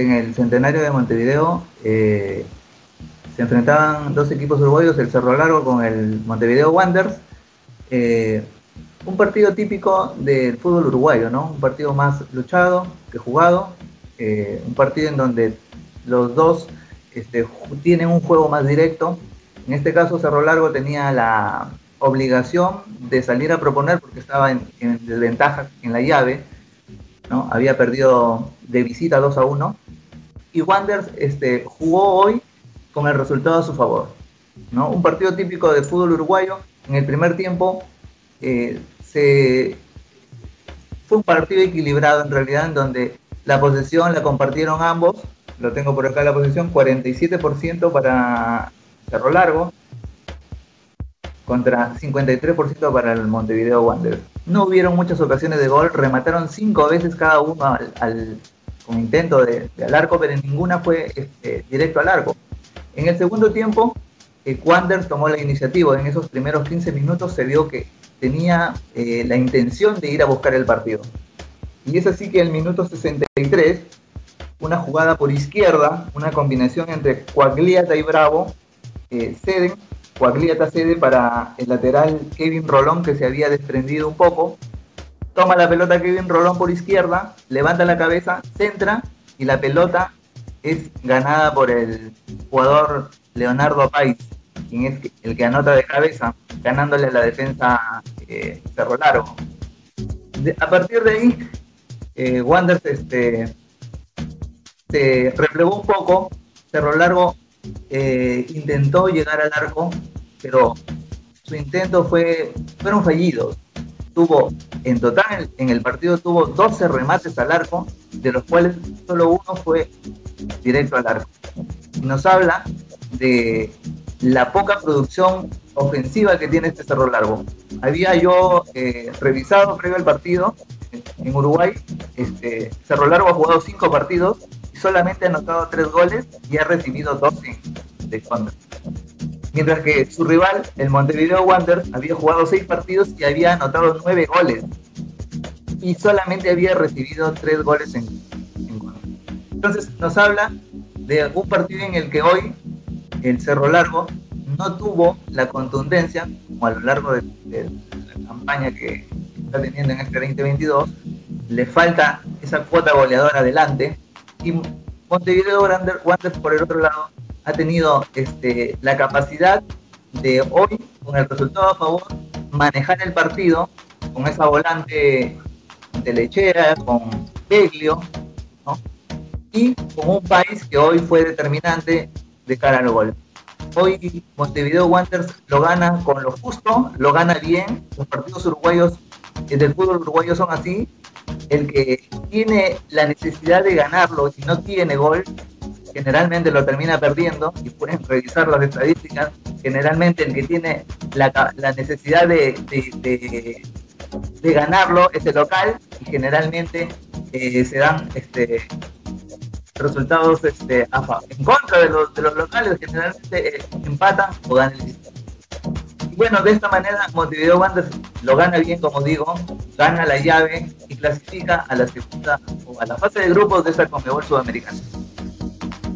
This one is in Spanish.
en el centenario de Montevideo eh, se enfrentaban dos equipos uruguayos, el Cerro Largo con el Montevideo Wanderers. Eh, un partido típico del fútbol uruguayo, ¿no? Un partido más luchado que jugado, eh, un partido en donde los dos este, tienen un juego más directo. En este caso, Cerro Largo tenía la obligación de salir a proponer porque estaba en, desventaja en la llave, ¿no? Había perdido de visita 2 a 1. Y Wanderers este, jugó hoy con el resultado a su favor. Un partido típico de fútbol uruguayo. En el primer tiempo eh, fue un partido equilibrado en realidad, en donde la posesión la compartieron ambos. Lo tengo por acá la posesión, 47% para Cerro Largo contra 53% para el Montevideo Wanderers. No hubieron muchas ocasiones de gol, remataron cinco veces cada uno al, con intento de, arco, pero ninguna fue este, directo al arco. En el segundo tiempo, eh, Wanderers tomó la iniciativa. En esos primeros 15 minutos se vio que tenía eh, la intención de ir a buscar el partido. Y es así que el minuto 63, una jugada por izquierda, una combinación entre Coagliata y Bravo, eh, ceden, Coagliata cede para el lateral Kevin Rolón que se había desprendido un poco, toma la pelota Kevin Rolón por izquierda, levanta la cabeza, centra y la pelota es ganada por el jugador Leonardo Pais, quien es el que anota de cabeza, ganándole la defensa eh, Cerro Largo. a partir de ahí, eh, Wanderers este, se replegó un poco, Cerro Largo eh, intentó llegar al arco, pero su intento fue, fueron fallidos. Tuvo, en total, en el partido tuvo 12 remates al arco, de los cuales solo uno fue directo al arco. Nos habla de la poca producción ofensiva que tiene este Cerro Largo. Había yo eh, revisado previo al partido en Uruguay, este, Cerro Largo ha jugado cinco partidos y solamente ha anotado tres goles y ha recibido 12 de contra. Mientras que su rival, el Montevideo Wanderers, había jugado seis partidos y había anotado nueve goles y solamente había recibido tres goles en, entonces nos habla de un partido en el que hoy el Cerro Largo no tuvo la contundencia, como a lo largo de, la campaña que está teniendo en este 2022, le falta esa cuota goleadora adelante. Y Montevideo Wanderers, por el otro lado, ha tenido este, la capacidad de hoy, con el resultado a favor, manejar el partido con esa volante de lechera, con Peglio, ¿no? y con un país que hoy fue determinante de cara al gol. Hoy Montevideo Wanderers lo gana con lo justo, lo gana bien. Los partidos uruguayos eh, del fútbol uruguayo son así. El que tiene la necesidad de ganarlo y no tiene gol, generalmente lo termina perdiendo. Y pueden revisar las estadísticas. Generalmente el que tiene la, necesidad de, de, ganarlo es el local y generalmente eh, se dan este, resultados este, en contra de los, de los locales, generalmente eh, empatan o ganan el Y bueno, de esta manera Montevideo Wanderers lo gana bien, como digo, gana la llave y clasifica a la segunda o a la fase de grupos de esta Conmebol Sudamericana.